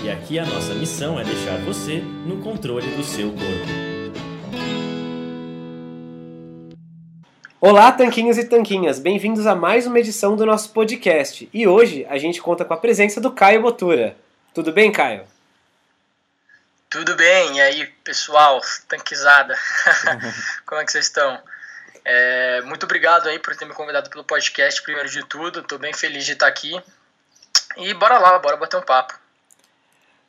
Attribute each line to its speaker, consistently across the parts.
Speaker 1: E aqui a nossa missão é deixar você no controle do seu corpo.
Speaker 2: Olá, tanquinhos e tanquinhas. Bem-vindos a mais uma edição do nosso podcast. E hoje a gente conta com a presença do Caio Botura. Tudo bem, Caio?
Speaker 3: Tudo bem. E aí, pessoal, tanquizada? Como é que vocês estão? É, muito obrigado aí por ter me convidado pelo podcast, primeiro de tudo. Estou bem feliz de estar aqui. E bora lá, bora bater um papo.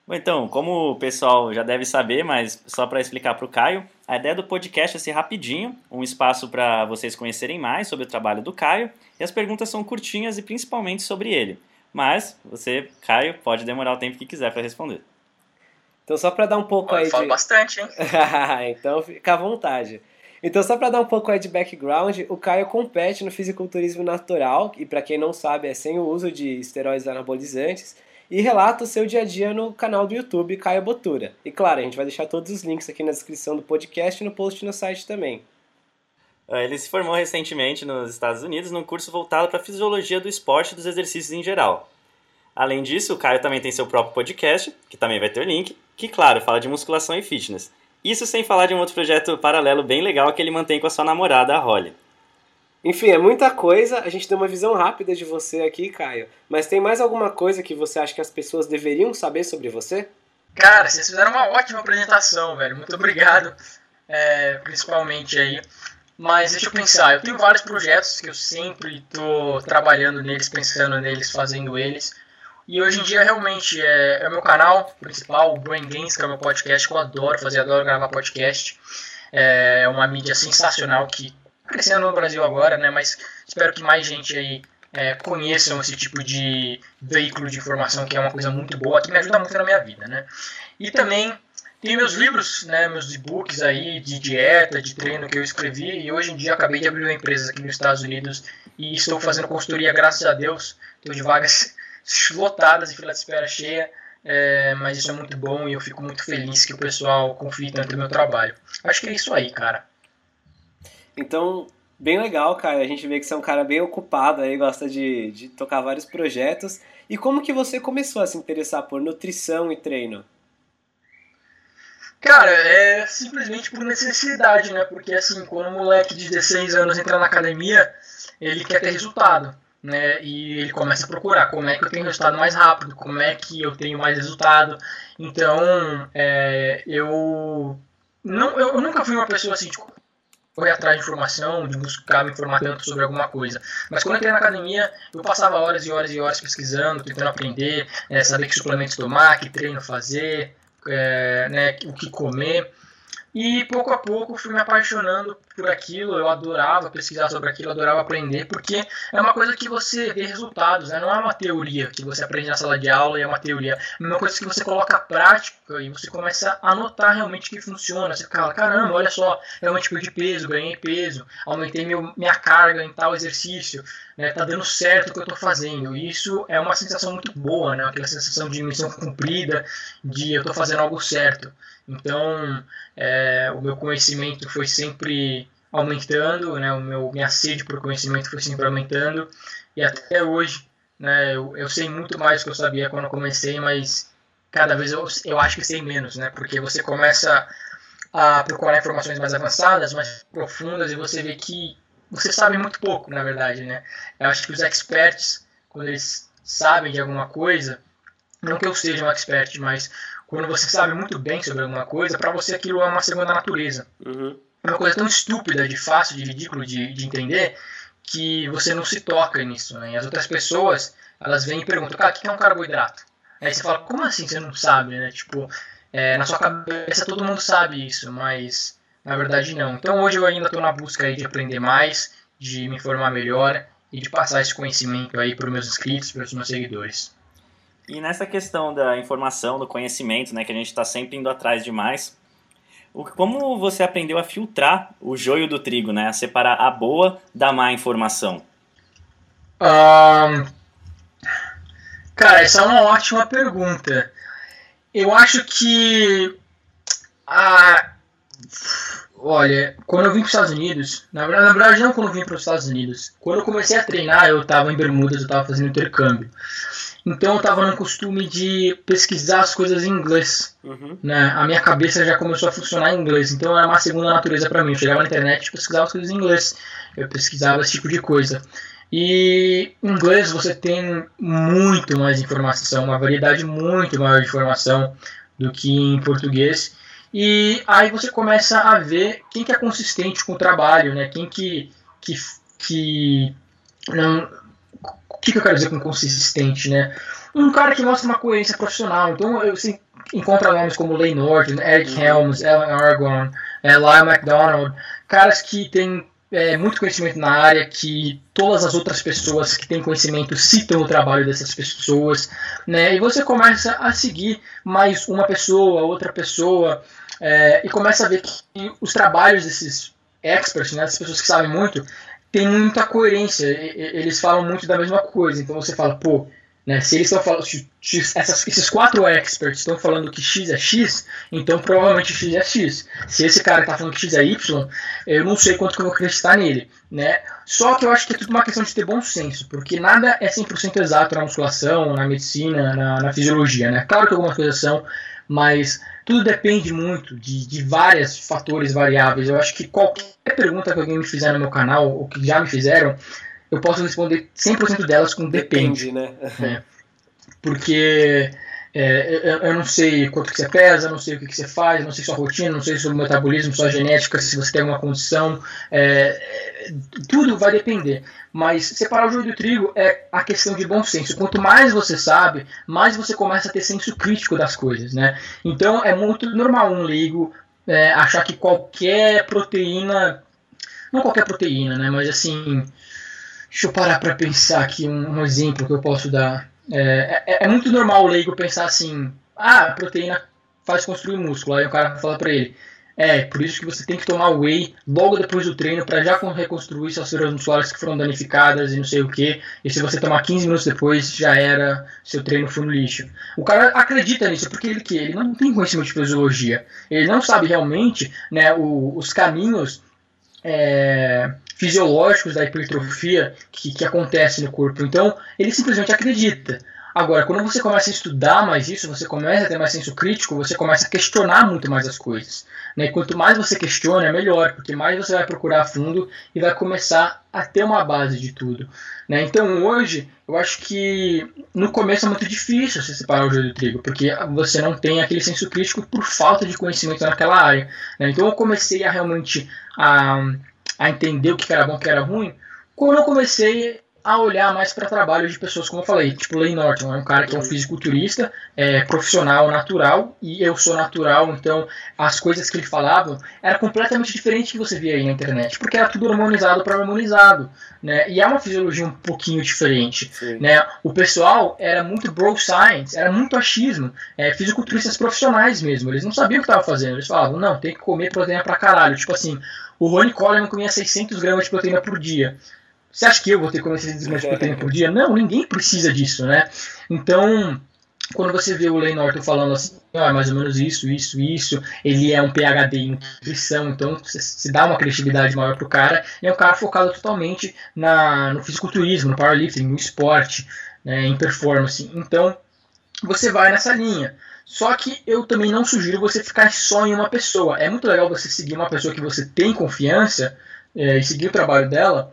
Speaker 1: Bom, então, como o pessoal já deve saber, mas só para explicar para o Caio, a ideia do podcast é ser rapidinho, um espaço para vocês conhecerem mais sobre o trabalho do Caio, e as perguntas são curtinhas e principalmente sobre ele. Mas você, Caio, pode demorar o tempo que quiser para responder.
Speaker 2: Então, só para dar um pouco
Speaker 3: Eu
Speaker 2: aí
Speaker 3: falo
Speaker 2: de...
Speaker 3: bastante, hein?
Speaker 2: então, fica à vontade. Então, só para dar um pouco aí de background, o Caio compete no fisiculturismo natural, e para quem não sabe, é sem o uso de esteroides anabolizantes, e relata o seu dia a dia no canal do YouTube Caio Botura. E claro, a gente vai deixar todos os links aqui na descrição do podcast e no post no site também.
Speaker 1: Ah, Ele se formou recentemente nos Estados Unidos num curso voltado para a fisiologia do esporte e dos exercícios em geral. Além disso, o Caio também tem seu próprio podcast, que também vai ter o link, que, claro, fala de musculação e fitness. Isso sem falar de um outro projeto paralelo bem legal que ele mantém com a sua namorada, a Holly.
Speaker 2: Enfim, é muita coisa, a gente deu uma visão rápida de você aqui, Caio. Mas tem mais alguma coisa que você acha que as pessoas deveriam saber sobre você?
Speaker 3: Cara, vocês fizeram uma ótima apresentação, velho. Muito obrigado, é, principalmente aí. Mas deixa eu pensar, eu tenho vários projetos que eu sempre tô trabalhando neles, pensando neles, fazendo eles. E hoje em dia realmente é, é o meu canal principal, o Brain Games, que é o meu podcast, que eu adoro fazer, adoro gravar podcast. É uma mídia sensacional que crescendo no Brasil agora, né? Mas espero que mais gente aí é, conheçam esse tipo de veículo de informação que é uma coisa muito boa, que me ajuda muito na minha vida, né? E também tem meus livros, né, meus e-books aí de dieta, de treino que eu escrevi e hoje em dia acabei de abrir uma empresa aqui nos Estados Unidos e estou fazendo consultoria, graças a Deus, estou de vagas lotadas e fila de espera cheia, é, mas isso é muito bom e eu fico muito feliz que o pessoal confie tanto no meu trabalho. Acho que é isso aí, cara.
Speaker 2: Então, bem legal, Caio. A gente vê que você é um cara bem ocupado aí, gosta de, de tocar vários projetos. E como que você começou a se interessar por nutrição e treino?
Speaker 3: Cara, é simplesmente por necessidade, né? Porque assim, quando um moleque de 16 anos entra na academia, ele quer ter resultado, né? E ele começa a procurar como é que eu tenho resultado mais rápido, como é que eu tenho mais resultado. Então, é, eu não, eu nunca fui uma pessoa assim, tipo, correr atrás de informação, de buscar me informar tanto sobre alguma coisa. Mas quando eu entrei na academia, eu passava horas e horas e horas pesquisando, tentando aprender, é, saber que suplementos tomar, que treino fazer, é, né, o que comer. E pouco a pouco fui me apaixonando por aquilo, eu adorava pesquisar sobre aquilo, adorava aprender, porque é uma coisa que você vê resultados, né? não é uma teoria que você aprende na sala de aula e é uma teoria, é uma coisa que você coloca prática e você começa a notar realmente que funciona. Você fala, caramba, olha só, realmente perdi peso, ganhei peso, aumentei meu, minha carga em tal exercício, né? tá dando certo o que eu estou fazendo. E isso é uma sensação muito boa, né? aquela sensação de missão cumprida, de eu estou fazendo algo certo. Então, é, o meu conhecimento foi sempre aumentando, né, o meu, minha sede por conhecimento foi sempre aumentando, e até hoje né, eu, eu sei muito mais do que eu sabia quando eu comecei, mas cada vez eu, eu acho que sei menos, né, porque você começa a procurar informações mais avançadas, mais profundas, e você vê que você sabe muito pouco, na verdade. Né? Eu acho que os experts, quando eles sabem de alguma coisa, não que eu seja um expert, mas quando você sabe muito bem sobre alguma coisa, para você aquilo é uma segunda natureza.
Speaker 2: Uhum.
Speaker 3: É uma coisa tão estúpida, de fácil, de ridículo de, de entender, que você não se toca nisso. Né? E as outras pessoas, elas vêm e perguntam, cara, o que é um carboidrato? Aí você fala, como assim você não sabe, né? Tipo, é, na sua cabeça todo mundo sabe isso, mas na verdade não. Então hoje eu ainda estou na busca aí de aprender mais, de me informar melhor e de passar esse conhecimento aí para os meus inscritos, para os meus seguidores.
Speaker 1: E nessa questão da informação, do conhecimento, né, que a gente está sempre indo atrás demais, como você aprendeu a filtrar o joio do trigo, né, a separar a boa da má informação?
Speaker 3: Um, cara, essa é uma ótima pergunta. Eu acho que a Olha, quando eu vim para os Estados Unidos, na verdade, na verdade não quando eu vim para os Estados Unidos, quando eu comecei a treinar, eu estava em Bermudas, eu estava fazendo intercâmbio. Então eu estava no costume de pesquisar as coisas em inglês. Uhum. Né? A minha cabeça já começou a funcionar em inglês, então era uma segunda natureza para mim. Eu chegava na internet e pesquisava as coisas em inglês. Eu pesquisava esse tipo de coisa. E em inglês você tem muito mais informação, uma variedade muito maior de informação do que em português. E aí você começa a ver quem que é consistente com o trabalho, né? Quem que que, que não o que, que eu quero dizer com consistente, né? Um cara que mostra uma coerência profissional. Então eu assim, encontro nomes como Lane Norton, Eric uhum. Helms, Alan Argon, é, Lyle McDonald, caras que têm é, muito conhecimento na área, que todas as outras pessoas que têm conhecimento citam o trabalho dessas pessoas, né? E você começa a seguir mais uma pessoa, outra pessoa, é, e começa a ver que os trabalhos desses experts, né, das pessoas que sabem muito, tem muita coerência. Eles falam muito da mesma coisa. Então você fala, pô, né? Se eles estão falando, essas, esses quatro experts estão falando que X é X, então provavelmente X é X. Se esse cara está falando que X é Y, eu não sei quanto que eu vou acreditar nele. Né? Só que eu acho que é tudo uma questão de ter bom senso, porque nada é 100% exato na musculação, na medicina, na, na fisiologia. Né? Claro que algumas coisas são, mas tudo depende muito de, de vários fatores variáveis. Eu acho que qualquer pergunta que alguém me fizer no meu canal, ou que já me fizeram, eu posso responder 100% delas com depende.
Speaker 2: Depende, né?
Speaker 3: É. Porque é, eu, eu, não sei quanto que você pesa, não sei o que, que você faz, não sei sua rotina, não sei o metabolismo, sua genética, se você tem alguma condição. É, tudo vai depender. Mas separar o joio do trigo é a questão de bom senso. Quanto mais você sabe, mais você começa a ter senso crítico das coisas. Né? Então é muito normal um leigo é, achar que qualquer proteína. Não qualquer proteína, né? Mas assim Deixa eu parar para pensar aqui um, um, exemplo que eu posso dar. É, é, é, muito normal o leigo pensar assim: ah, proteína faz construir músculo. Aí o cara fala para ele: é, por isso que você tem que tomar whey logo depois do treino para já reconstruir suas fibras musculares que foram danificadas e não sei o que. E se você tomar 15 minutos depois, já era, seu treino foi no lixo. O cara acredita nisso porque ele que ele não tem conhecimento de fisiologia. Ele não sabe realmente né, o, os caminhos é, fisiológicos da hipertrofia que, que acontece no corpo. Então, ele simplesmente acredita. Agora, quando você começa a estudar mais isso, você começa a ter mais senso crítico, você começa a questionar muito mais as coisas. Né? E quanto mais você questiona, é melhor, porque mais você vai procurar a fundo e vai começar a ter uma base de tudo. Né? Então, hoje, eu acho que no começo é muito difícil você separar o joio do trigo, porque você não tem aquele senso crítico por falta de conhecimento naquela área. Né? Então, eu comecei a realmente a a entender o que era bom e o que era ruim, quando eu comecei a olhar mais para trabalhos de pessoas, como eu falei, tipo Lane Norton, é um cara que é um fisiculturista, é, profissional, natural, e eu sou natural, então as coisas que ele falava era completamente diferente do que você via aí na internet, porque era tudo harmonizado para harmonizado, né? E é uma fisiologia um pouquinho diferente, Sim. né? O pessoal era muito bro science, era muito achismo, é, fisiculturistas profissionais mesmo, eles não sabiam o que estavam fazendo, eles falavam, não, tem que comer proteína pra caralho, tipo assim, o Ronnie Coleman comia 600 gramas de proteína por dia. Você acha que eu vou ter que comer 600 gramas de por dia? Não, ninguém precisa disso, né? Então, quando você vê o Lane Norton falando assim, ah, mais ou menos isso, isso, isso, ele é um PhD em nutrição, então se dá uma criatividade maior pro cara, e é um cara focado totalmente na, no fisiculturismo, no powerlifting, no esporte, né, em performance. Então, você vai nessa linha. Só que eu também não sugiro você ficar só em uma pessoa. É muito legal você seguir uma pessoa que você tem confiança é, e seguir o trabalho dela,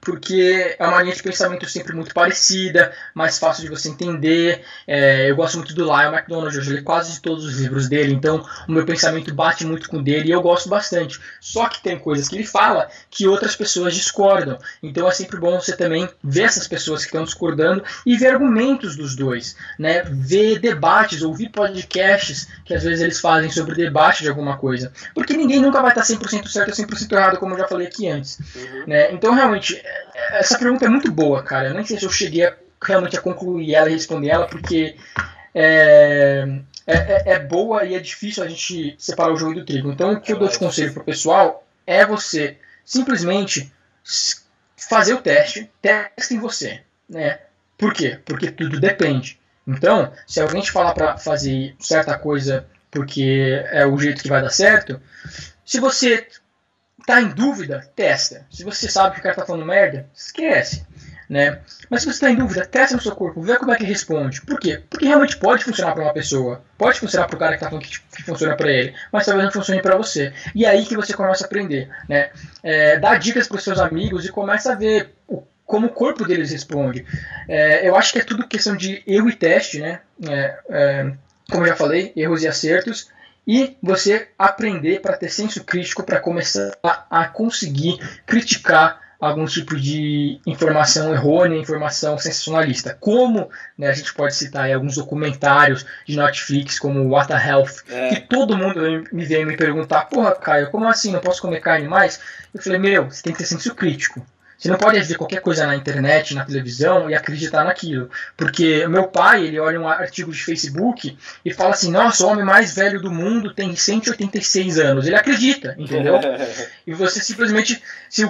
Speaker 3: porque é uma linha de pensamento sempre muito parecida, mais fácil de você entender. É, eu gosto muito do Lyle McDonald, eu li quase todos os livros dele, então o meu pensamento bate muito com dele e eu gosto bastante. Só que tem coisas que ele fala que outras pessoas discordam, então é sempre bom você também ver essas pessoas que estão discordando e ver argumentos dos dois, né? ver debates, ouvir podcasts que às vezes eles fazem sobre debate de alguma coisa, porque ninguém nunca vai estar 100% certo ou 100% errado, como eu já falei aqui antes. Uhum. Né? Então realmente essa pergunta é muito boa, cara. Eu nem sei se eu cheguei a, realmente a concluir ela e responder ela, porque é, é, é, é boa e é difícil a gente separar o joio do trigo. Então, o que eu dou de conselho pro pessoal é você simplesmente fazer o teste, teste em você, né? Por quê? Porque tudo depende. Então, se alguém te falar para fazer certa coisa porque é o jeito que vai dar certo, se você tá em dúvida, testa. Se você sabe que o cara tá falando merda, esquece. Né? Mas se você está em dúvida, testa no seu corpo, vê como é que responde. Por quê? Porque realmente pode funcionar para uma pessoa, pode funcionar para o cara que está falando que, que funciona para ele, mas talvez não funcione para você. E é aí que você começa a aprender, né? É, dá dicas para seus amigos e começa a ver o, como o corpo deles responde. É, eu acho que é tudo questão de erro e teste, né? É, é como eu já falei, erros e acertos e você aprender para ter senso crítico para começar a, conseguir criticar algum tipo de informação errônea, informação sensacionalista. Como né, a gente pode citar aí, alguns documentários de Netflix, como What the Health, é. que todo mundo me vem me perguntar, porra, Caio, como assim, não posso comer carne mais? Eu falei, meu, você tem que ter senso crítico. Você não pode ver qualquer coisa na internet, na televisão e acreditar naquilo. Porque meu pai, ele olha um artigo de Facebook e fala assim: nossa, o homem mais velho do mundo tem 186 anos. Ele acredita, entendeu? e você simplesmente. Se,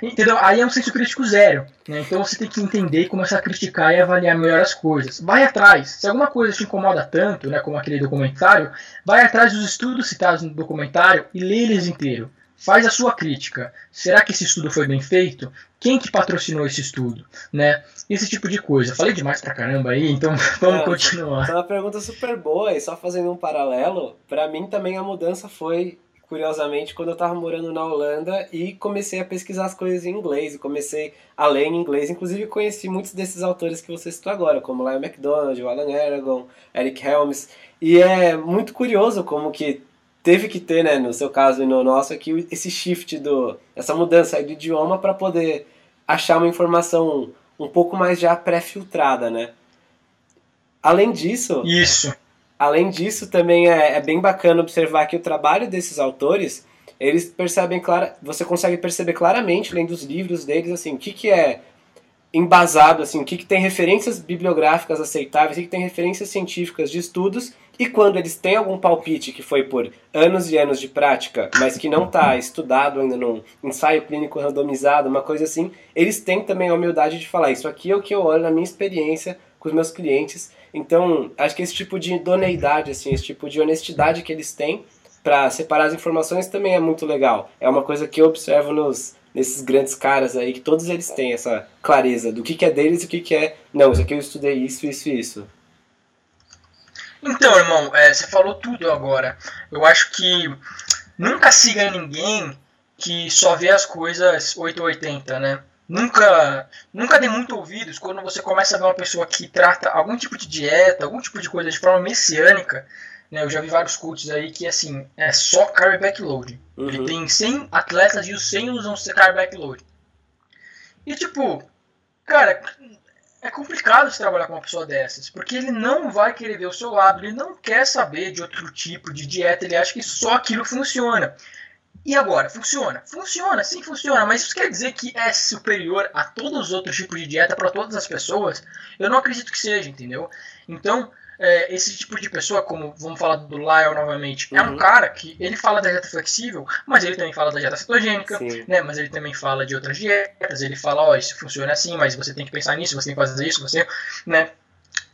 Speaker 3: entendeu? Aí é um senso crítico zero. Né? Então você tem que entender e começar a criticar e avaliar melhor as coisas. Vai atrás. Se alguma coisa te incomoda tanto, né, como aquele documentário, vai atrás dos estudos citados no documentário e lê eles inteiro faz a sua crítica. Será que esse estudo foi bem feito? Quem que patrocinou esse estudo? Né? Esse tipo de coisa. Falei demais pra caramba aí, então vamos continuar.
Speaker 2: É uma pergunta super boa e só fazendo um paralelo, para mim também a mudança foi curiosamente quando eu estava morando na Holanda e comecei a pesquisar as coisas em inglês e comecei a ler em inglês, inclusive conheci muitos desses autores que você citou agora, como Lyle MacDonald, Alan Aragon, Eric Helms, e é muito curioso como que teve que ter, né, no seu caso e no nosso aqui, esse shift do essa mudança do idioma para poder achar uma informação um pouco mais já pré-filtrada, né? Além disso,
Speaker 3: isso.
Speaker 2: Além disso, também é, é, bem bacana observar que o trabalho desses autores, eles percebem clara, você consegue perceber claramente lendo os livros deles assim, o que que é embasado assim, o que que tem referências bibliográficas aceitáveis, o que, que tem referências científicas de estudos e quando eles têm algum palpite que foi por anos e anos de prática, mas que não está estudado ainda num ensaio clínico randomizado, uma coisa assim, eles têm também a humildade de falar: Isso aqui é o que eu olho na minha experiência com os meus clientes. Então, acho que esse tipo de idoneidade, assim, esse tipo de honestidade que eles têm para separar as informações também é muito legal. É uma coisa que eu observo nos, nesses grandes caras aí, que todos eles têm essa clareza do que, que é deles e o que, que é. Não, isso aqui eu estudei isso, isso e isso.
Speaker 3: Então, irmão, é, você falou tudo agora. Eu acho que nunca siga ninguém que só vê as coisas 880, né? Nunca, nunca dê muito ouvidos quando você começa a ver uma pessoa que trata algum tipo de dieta, algum tipo de coisa de forma messiânica. Né? Eu já vi vários coaches aí que, assim, é só carb backload. Uhum. Ele tem 100 atletas e os 100 usam carb backload. E, tipo, cara, é complicado se trabalhar com uma pessoa dessas, porque ele não vai querer ver o seu lado, ele não quer saber de outro tipo de dieta, ele acha que só aquilo funciona. E agora, funciona? Funciona, sim funciona, mas isso quer dizer que é superior a todos os outros tipos de dieta para todas as pessoas? Eu não acredito que seja, entendeu? Então, é, esse tipo de pessoa, como vamos falar do Lyle novamente, uhum. é um uhum. cara que ele fala da dieta flexível, mas ele também fala da dieta cetogênica, né? Mas ele também fala de outras dietas, ele fala, ó, oh, isso funciona assim, mas você tem que pensar nisso, você tem que fazer isso, você, né?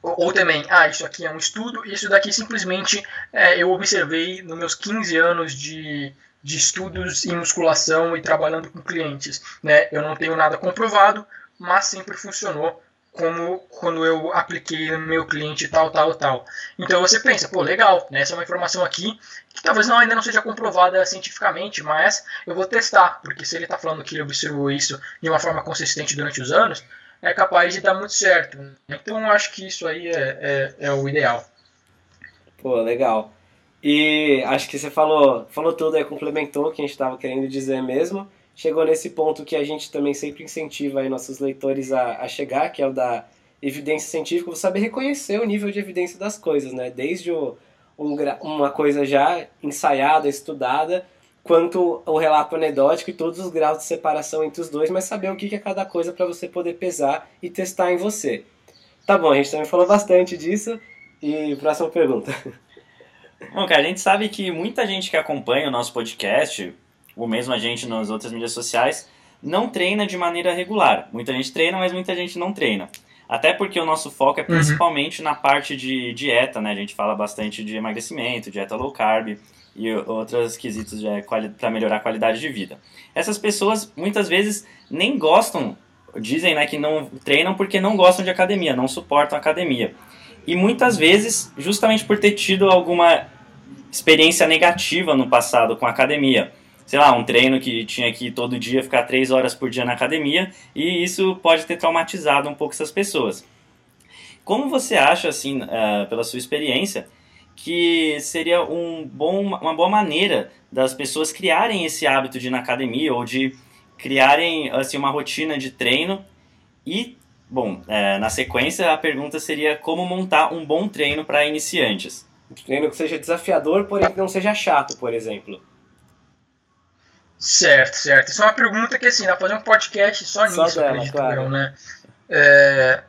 Speaker 3: Ou, ou também, ah, isso aqui é um estudo, isso daqui simplesmente é, eu observei nos meus 15 anos de, de estudos em musculação e trabalhando com clientes, né? Eu não tenho nada comprovado, mas sempre funcionou como quando eu apliquei no meu cliente tal, tal, tal. Então você pensa, pô, legal, né? essa é uma informação aqui que talvez não, ainda não seja comprovada cientificamente, mas eu vou testar, porque se ele está falando que ele observou isso de uma forma consistente durante os anos, é capaz de dar muito certo. Então eu acho que isso aí é, é, é o ideal.
Speaker 2: Pô, legal. E acho que você falou, falou tudo aí, complementou o que a gente estava querendo dizer mesmo chegou nesse ponto que a gente também sempre incentiva aí nossos leitores a, a chegar, que é o da evidência científica, você saber reconhecer o nível de evidência das coisas, né? Desde o, um, uma coisa já ensaiada, estudada, quanto o relato anedótico e todos os graus de separação entre os dois, mas saber o que é cada coisa para você poder pesar e testar em você. Tá bom, a gente também falou bastante disso. E próxima pergunta.
Speaker 1: Bom, cara, a gente sabe que muita gente que acompanha o nosso podcast, ou mesmo a gente nas outras mídias sociais, não treina de maneira regular. Muita gente treina, mas muita gente não treina. Até porque o nosso foco é uhum. principalmente uhum. na parte de dieta, né? A gente fala bastante de emagrecimento, dieta low carb e outros quesitos para melhorar a qualidade de vida. Essas pessoas muitas vezes nem gostam, dizem né, que não treinam porque não gostam de academia, não suportam academia. E muitas vezes, justamente por ter tido alguma experiência negativa no passado com academia. Sei lá, um treino que tinha que todo dia ficar três horas por dia na academia, e isso pode ter traumatizado um pouco essas pessoas. Como você acha, assim, uh, pela sua experiência, que seria um bom, uma boa maneira das pessoas criarem esse hábito de ir na academia ou de criarem assim, uma rotina de treino e Bom, é, na sequência a pergunta seria como montar um bom treino para iniciantes.
Speaker 2: Um treino que seja desafiador, porém que não seja chato, por exemplo.
Speaker 3: Certo, certo. Isso é uma pergunta que assim, dá pra fazer um podcast só, só nisso, dela, acredito claro. eu, né? É...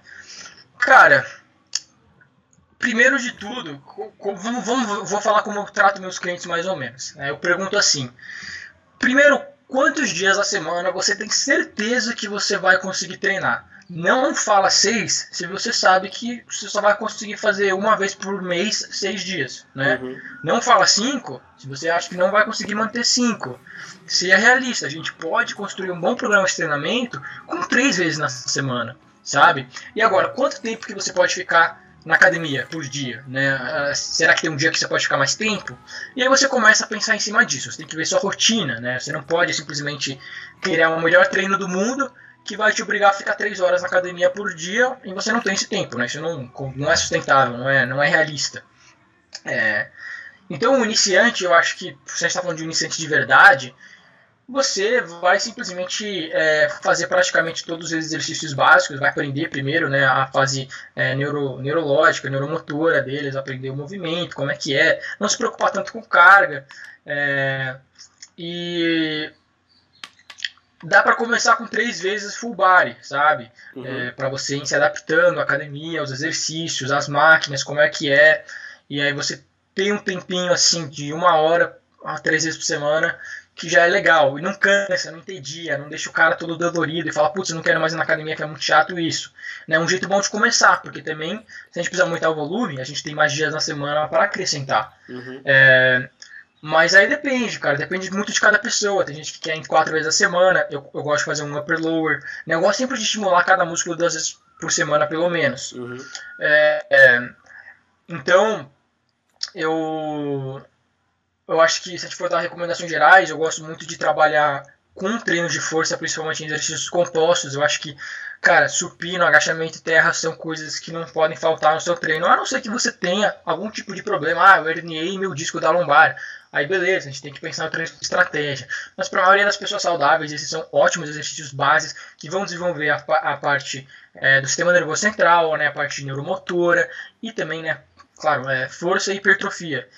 Speaker 3: Cara, primeiro de tudo, vamos, vamos, vou falar como eu trato meus clientes mais ou menos. Né? Eu pergunto assim: primeiro, quantos dias a semana você tem certeza que você vai conseguir treinar? Não fala seis se você sabe que você só vai conseguir fazer uma vez por mês seis dias, né? Uhum. Não fala cinco se você acha que não vai conseguir manter cinco. Se é realista, a gente pode construir um bom programa de treinamento com três vezes na semana, sabe? E agora, quanto tempo que você pode ficar na academia por dia, né? Ah, será que tem um dia que você pode ficar mais tempo? E aí você começa a pensar em cima disso. Você tem que ver sua rotina, né? Você não pode simplesmente criar o melhor treino do mundo que vai te obrigar a ficar três horas na academia por dia e você não tem esse tempo, né? Isso não, não é sustentável, não é, não é realista. É, então, o iniciante, eu acho que, se a gente está falando de um iniciante de verdade, você vai simplesmente é, fazer praticamente todos os exercícios básicos, vai aprender primeiro né, a fase é, neuro, neurológica, neuromotora deles, aprender o movimento, como é que é, não se preocupar tanto com carga. É, e dá para começar com três vezes full body, sabe? Uhum. É, para você ir se adaptando à academia, aos exercícios, às máquinas, como é que é. E aí você tem um tempinho assim de uma hora a três vezes por semana que já é legal. E não cansa, não entedia, não deixa o cara todo dolorido e fala, putz, não quero mais ir na academia que é muito chato isso. É um jeito bom de começar, porque também, se a gente precisar aumentar o volume, a gente tem mais dias na semana para acrescentar. Uhum. É, mas aí depende, cara. Depende muito de cada pessoa. Tem gente que quer em quatro vezes a semana. Eu, eu gosto de fazer um upper lower. Né? Eu gosto sempre de estimular cada músculo duas vezes por semana, pelo menos. Uhum. É, é, então, eu, eu acho que se a gente for dar recomendações gerais, eu gosto muito de trabalhar com treino de força, principalmente em exercícios compostos. Eu acho que Cara, supino, agachamento e terra são coisas que não podem faltar no seu treino, a não ser que você tenha algum tipo de problema. Ah, eu herniei meu disco da lombar. Aí beleza, a gente tem que pensar em estratégia. Mas para a maioria das pessoas saudáveis, esses são ótimos exercícios bases que vão desenvolver a, a parte é, do sistema nervoso central, né, a parte neuromotora e também, né, claro, é, força e hipertrofia.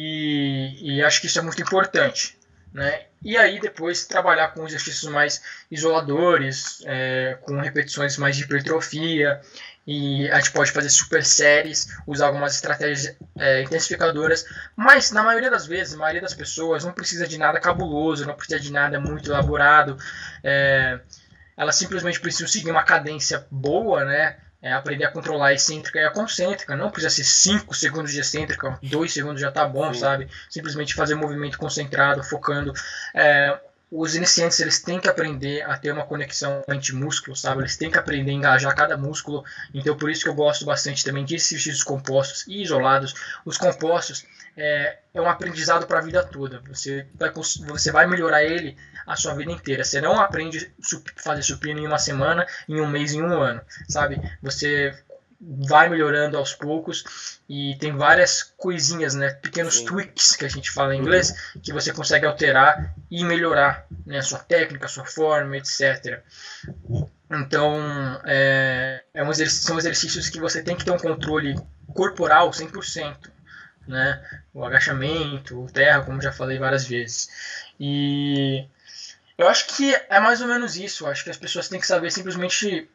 Speaker 3: E, e acho que isso é muito importante. Né? E aí depois trabalhar com exercícios mais isoladores, é, com repetições mais de hipertrofia, e a gente pode fazer super séries, usar algumas estratégias é, intensificadoras, mas na maioria das vezes, a maioria das pessoas não precisa de nada cabuloso, não precisa de nada muito elaborado, é, elas simplesmente precisam seguir uma cadência boa, né? É aprender a controlar a excêntrica e a concêntrica. Não precisa ser 5 segundos de excêntrica, 2 segundos já tá bom, Sim. sabe? Simplesmente fazer movimento concentrado, focando. É, os iniciantes eles têm que aprender a ter uma conexão mente-músculo, sabe? Eles têm que aprender a engajar cada músculo. Então, por isso que eu gosto bastante também de exercícios compostos e isolados. Os compostos é, é um aprendizado para a vida toda. Você vai, você vai melhorar ele a sua vida inteira. Você não aprende a fazer supino em uma semana, em um mês, em um ano, sabe? Você vai melhorando aos poucos e tem várias coisinhas, né, pequenos Sim. tweaks que a gente fala em inglês, uhum. que você consegue alterar e melhorar, né, a sua técnica, a sua forma, etc. Então, é, é um são exercícios que você tem que ter um controle corporal 100%, né, o agachamento, o terra, como já falei várias vezes. E eu acho que é mais ou menos isso. Eu acho que as pessoas têm que saber simplesmente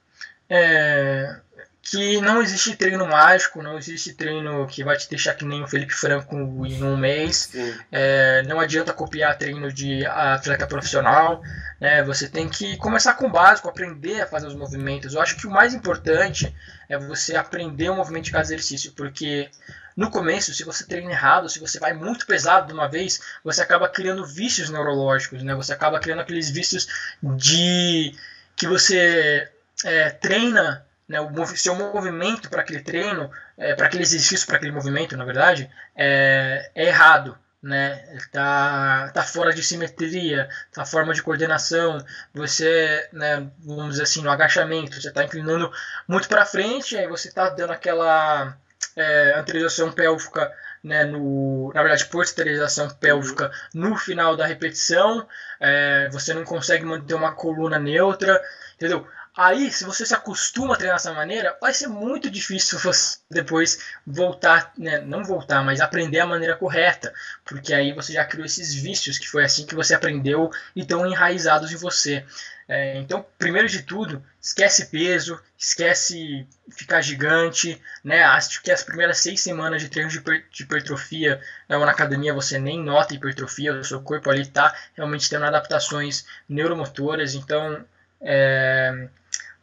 Speaker 3: é, que não existe treino mágico, não existe treino que vai te deixar que nem o Felipe Franco em um mês. É, não adianta copiar treino de atleta profissional. Né? Você tem que começar com o básico, aprender a fazer os movimentos. Eu acho que o mais importante é você aprender o movimento de cada exercício, porque no começo, se você treina errado, se você vai muito pesado de uma vez, você acaba criando vícios neurológicos, né? Você acaba criando aqueles vícios de que você é, treina né, o seu movimento para aquele treino, é, para aquele exercício, para aquele movimento, na verdade, é, é errado. Né, tá, tá fora de simetria, tá forma de coordenação, você, né, vamos dizer assim, no agachamento, você está inclinando muito para frente, aí você está dando aquela é, anteriorização pélvica, né, no, na verdade, posteriorização pélvica no final da repetição, é, você não consegue manter uma coluna neutra, entendeu? Aí, se você se acostuma a treinar dessa maneira, vai ser muito difícil você depois voltar, né, não voltar, mas aprender a maneira correta, porque aí você já criou esses vícios, que foi assim que você aprendeu e estão enraizados em você. É, então, primeiro de tudo, esquece peso, esquece ficar gigante, né? Acho que as primeiras seis semanas de treino de, hiper, de hipertrofia né, na academia você nem nota hipertrofia, o seu corpo ali está realmente tendo adaptações neuromotoras, então é,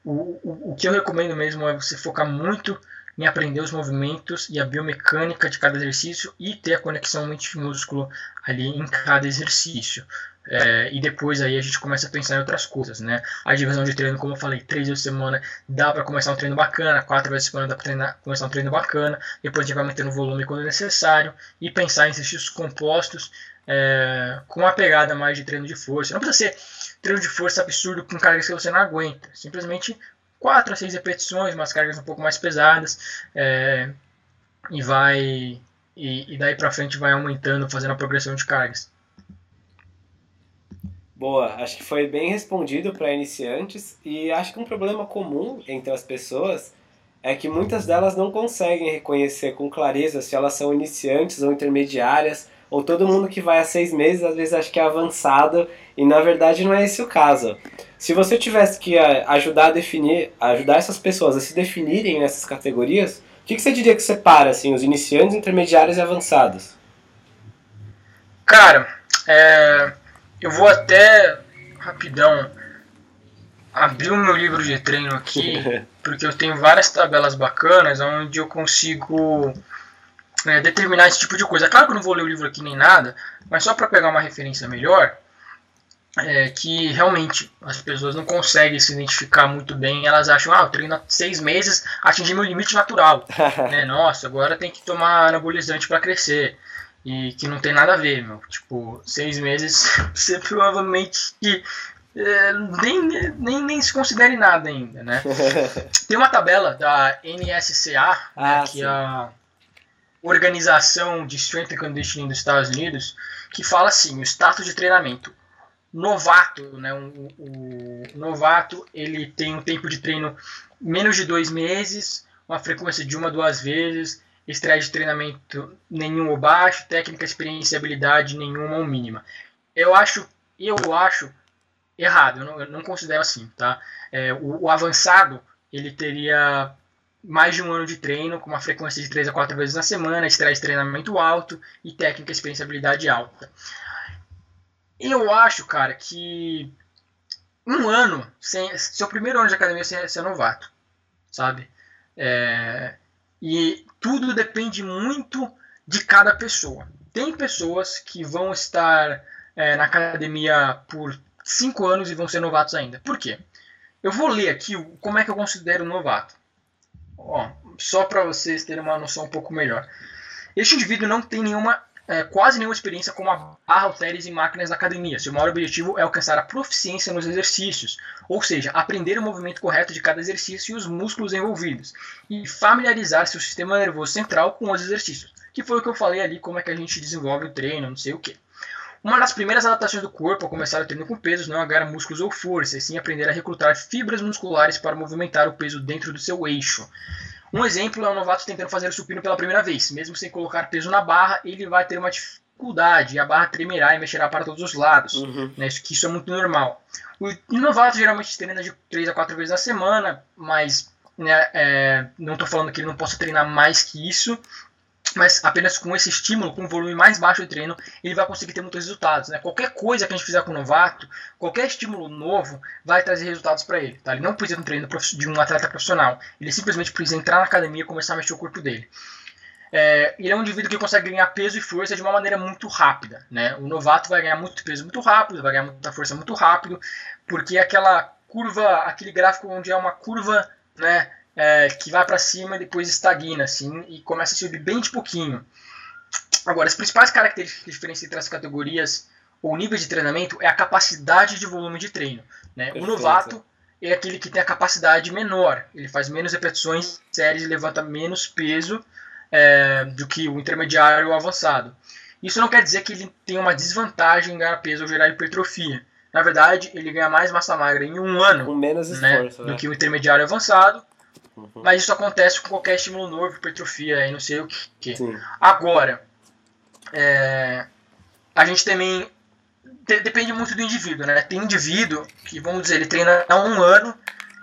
Speaker 3: o, o, o que eu recomendo mesmo é você focar muito em aprender os movimentos e a biomecânica de cada exercício e ter a conexão mente-músculo ali em cada exercício. É, e depois aí a gente começa a pensar em outras coisas, né? A divisão de treino, como eu falei, três vezes por semana dá para começar um treino bacana, quatro vezes por semana dá para começar um treino bacana, depois a gente vai mantendo o volume quando necessário e pensar em exercícios compostos é, com uma pegada mais de treino de força. Não precisa ser treino de força absurdo com cargas que você não aguenta. Simplesmente 4 a 6 repetições, umas cargas um pouco mais pesadas, é, e vai. E, e daí para frente vai aumentando, fazendo a progressão de cargas.
Speaker 2: Boa, acho que foi bem respondido para iniciantes e acho que um problema comum entre as pessoas é que muitas delas não conseguem reconhecer com clareza se elas são iniciantes ou intermediárias ou todo mundo que vai a seis meses às vezes acha que é avançado e na verdade não é esse o caso. Se você tivesse que eh, ajudar a definir, ajudar essas pessoas a se definirem nessas categorias, o que, que você diria que separa assim, os iniciantes, intermediários e avançados?
Speaker 3: Cara, é, eu vou até rapidão abrir o meu livro de treino aqui, porque eu tenho várias tabelas bacanas onde eu consigo é, determinar esse tipo de coisa. Claro que eu não vou ler o livro aqui nem nada, mas só para pegar uma referência melhor, é, que realmente as pessoas não conseguem se identificar muito bem. Elas acham, ah, eu treino há seis meses, atingi meu limite natural. né? Nossa, agora tem que tomar anabolizante para crescer. E que não tem nada a ver, meu. Tipo, seis meses você provavelmente é, nem, nem, nem se considere nada ainda, né? tem uma tabela da NSCA, né, ah, né, que é a Organização de Strength and Conditioning dos Estados Unidos, que fala assim, o status de treinamento novato, né? O, novato ele tem um tempo de treino menos de dois meses, uma frequência de uma duas vezes, estresse de treinamento nenhum ou baixo, técnica, experiência e habilidade nenhuma ou mínima. Eu acho, eu acho errado, eu não, eu não considero assim, tá? É, o, o, avançado ele teria mais de um ano de treino, com uma frequência de 3 a 4 vezes na semana, estresse de treinamento alto e técnica, e habilidade alta. Eu acho, cara, que um ano, sem, seu primeiro ano de academia sem ser novato, sabe? É, e tudo depende muito de cada pessoa. Tem pessoas que vão estar é, na academia por cinco anos e vão ser novatos ainda. Por quê? Eu vou ler aqui como é que eu considero novato. Ó, só para vocês terem uma noção um pouco melhor. Este indivíduo não tem nenhuma é, quase nenhuma experiência com a barra, halteres e máquinas na academia. Seu maior objetivo é alcançar a proficiência nos exercícios, ou seja, aprender o movimento correto de cada exercício e os músculos envolvidos, e familiarizar seu sistema nervoso central com os exercícios, que foi o que eu falei ali, como é que a gente desenvolve o treino, não sei o que. Uma das primeiras adaptações do corpo ao começar o treino com pesos não é agarrar músculos ou força, e sim aprender a recrutar fibras musculares para movimentar o peso dentro do seu eixo. Um exemplo é um novato tentando fazer o supino pela primeira vez. Mesmo sem colocar peso na barra, ele vai ter uma dificuldade. A barra tremerá e mexerá para todos os lados. Uhum. Né? Isso, isso é muito normal. O novato geralmente treina de 3 a 4 vezes na semana, mas né, é, não estou falando que ele não possa treinar mais que isso, mas apenas com esse estímulo, com um volume mais baixo de treino, ele vai conseguir ter muitos resultados. Né? Qualquer coisa que a gente fizer com o novato, qualquer estímulo novo, vai trazer resultados para ele. Tá? Ele não precisa de um treino de um atleta profissional, ele simplesmente precisa entrar na academia e começar a mexer o corpo dele. É, ele é um indivíduo que consegue ganhar peso e força de uma maneira muito rápida. Né? O novato vai ganhar muito peso muito rápido, vai ganhar muita força muito rápido, porque aquela curva, aquele gráfico onde é uma curva né, é, que vai para cima e depois estagna assim, e começa a subir bem de pouquinho. Agora, as principais características que diferenciam entre as categorias ou nível de treinamento é a capacidade de volume de treino. Né? O novato é aquele que tem a capacidade menor, ele faz menos repetições, séries, levanta menos peso é, do que o intermediário ou avançado. Isso não quer dizer que ele tem uma desvantagem em ganhar peso ou gerar hipertrofia. Na verdade, ele ganha mais massa magra em um ano
Speaker 2: Com menos
Speaker 3: né,
Speaker 2: esforço,
Speaker 3: do
Speaker 2: né?
Speaker 3: que o intermediário avançado.
Speaker 2: Uhum.
Speaker 3: Mas isso acontece com qualquer estímulo novo, hipertrofia e não sei o que.
Speaker 2: Sim.
Speaker 3: Agora, é, a gente também de- depende muito do indivíduo, né? Tem indivíduo que, vamos dizer, ele treina há um ano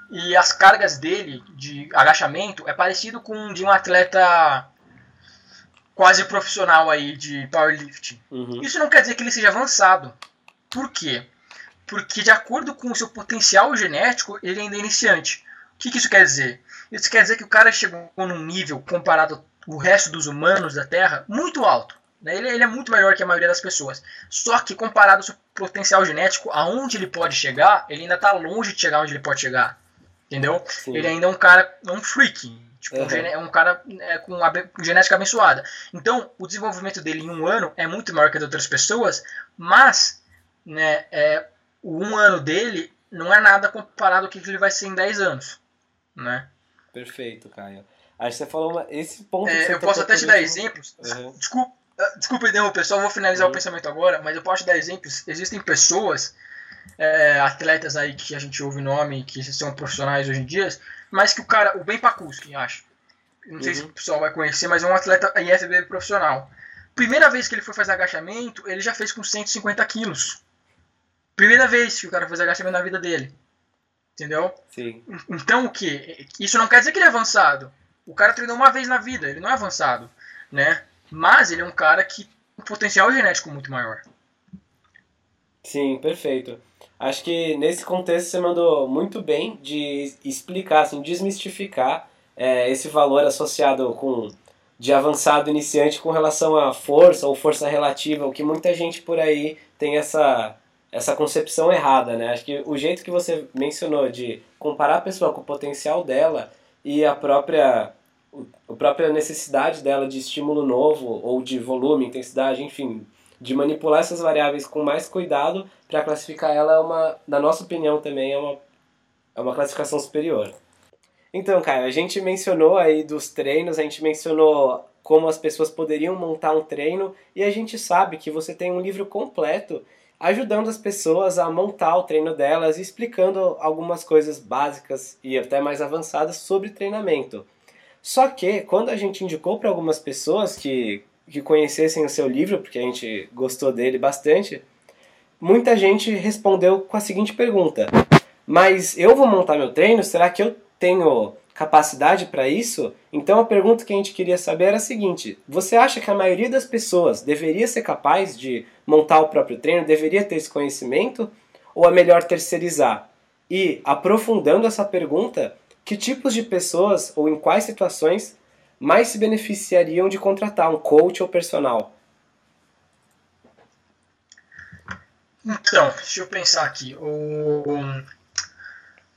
Speaker 3: e as cargas dele de agachamento é parecido com de um atleta quase profissional aí de powerlifting.
Speaker 2: Uhum.
Speaker 3: Isso não quer dizer que ele seja avançado. Por quê? Porque de acordo com o seu potencial genético, ele ainda é iniciante. O que, que isso quer dizer? Isso quer dizer que o cara chegou num nível comparado ao resto dos humanos da Terra muito alto. né? Ele, ele é muito melhor que a maioria das pessoas. Só que comparado ao seu potencial genético, aonde ele pode chegar, ele ainda está longe de chegar onde ele pode chegar. Entendeu?
Speaker 2: Sim.
Speaker 3: Ele ainda é um cara, um freak. Tipo, um
Speaker 2: Uhum.
Speaker 3: gene- é um cara é, com genética abençoada. Então, o desenvolvimento dele em um ano é muito maior que a de outras pessoas, mas né, é, o um ano dele não é nada comparado ao que ele vai ser em 10 anos. Né?
Speaker 2: Perfeito, Caio. Que você falou uma... esse ponto. que
Speaker 3: É, eu posso até te dar exemplos.
Speaker 2: Uhum.
Speaker 3: Desculpa, ah, desculpa interromper, só vou finalizar
Speaker 2: Uhum.
Speaker 3: o pensamento agora, mas eu posso te dar exemplos. Existem pessoas, é, atletas aí que a gente ouve nome, que são profissionais hoje em dia, mas que o cara, o Ben Pakuski, acho. Não sei se
Speaker 2: Uhum.
Speaker 3: o pessoal vai conhecer, mas é um atleta IFBB profissional. Primeira vez que ele foi fazer agachamento, ele já fez com 150 quilos. Primeira vez que o cara fez agachamento na vida dele. Entendeu?
Speaker 2: Sim.
Speaker 3: Então o que? Isso não quer dizer que ele é avançado. O cara treinou uma vez na vida, ele não é avançado, né? Mas ele é um cara que tem um potencial genético muito maior.
Speaker 2: Sim, perfeito. Acho que nesse contexto você mandou muito bem de explicar, assim, desmistificar é, esse valor associado com de avançado iniciante com relação à força ou força relativa, o que muita gente por aí tem essa, essa concepção errada, né? Acho que o jeito que você mencionou de comparar a pessoa com o potencial dela e a própria a própria necessidade dela de estímulo novo ou de volume, intensidade, enfim, de manipular essas variáveis com mais cuidado para classificar ela é uma, na nossa opinião também é uma, é uma classificação superior. Então, Caio, a gente mencionou aí dos treinos, a gente mencionou como as pessoas poderiam montar um treino e a gente sabe que você tem um livro completo ajudando as pessoas a montar o treino delas e explicando algumas coisas básicas e até mais avançadas sobre treinamento. Só que quando a gente indicou para algumas pessoas que, que conhecessem o seu livro, porque a gente gostou dele bastante, muita gente respondeu com a seguinte pergunta: Mas eu vou montar meu treino? Será que eu tenho capacidade para isso? Então a pergunta que a gente queria saber era a seguinte: Você acha que a maioria das pessoas deveria ser capaz de montar o próprio treino, deveria ter esse conhecimento? Ou é melhor terceirizar? E, aprofundando essa pergunta, que tipos de pessoas ou em quais situações mais se beneficiariam de contratar um coach ou personal?
Speaker 3: Então, deixa eu pensar aqui. O...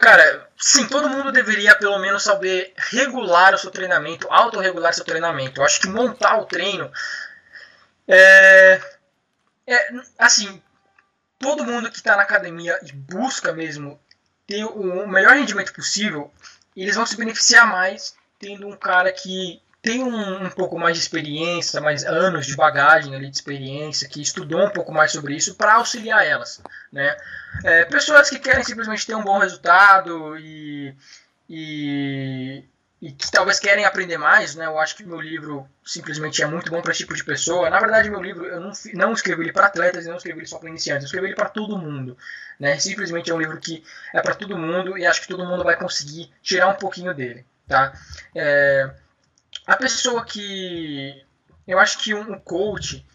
Speaker 3: Cara, sim, todo mundo deveria pelo menos saber regular o seu treinamento, autorregular seu treinamento. Eu acho que montar o treino é, é assim, todo mundo que está na academia e busca mesmo ter o melhor rendimento possível, eles vão se beneficiar mais tendo um cara que tem um, um pouco mais de experiência, mais anos de bagagem ali de experiência, que estudou um pouco mais sobre isso para auxiliar elas, né? É, pessoas que querem simplesmente ter um bom resultado e, e, e que talvez querem aprender mais, né? Eu acho que meu livro simplesmente é muito bom para esse tipo de pessoa. Na verdade, meu livro eu não, não escrevi ele para atletas, não escrevi ele só para iniciantes, eu escrevi ele para todo mundo, né? Simplesmente é um livro que é para todo mundo e acho que todo mundo vai conseguir tirar um pouquinho dele, tá? É, a pessoa que eu acho que um coach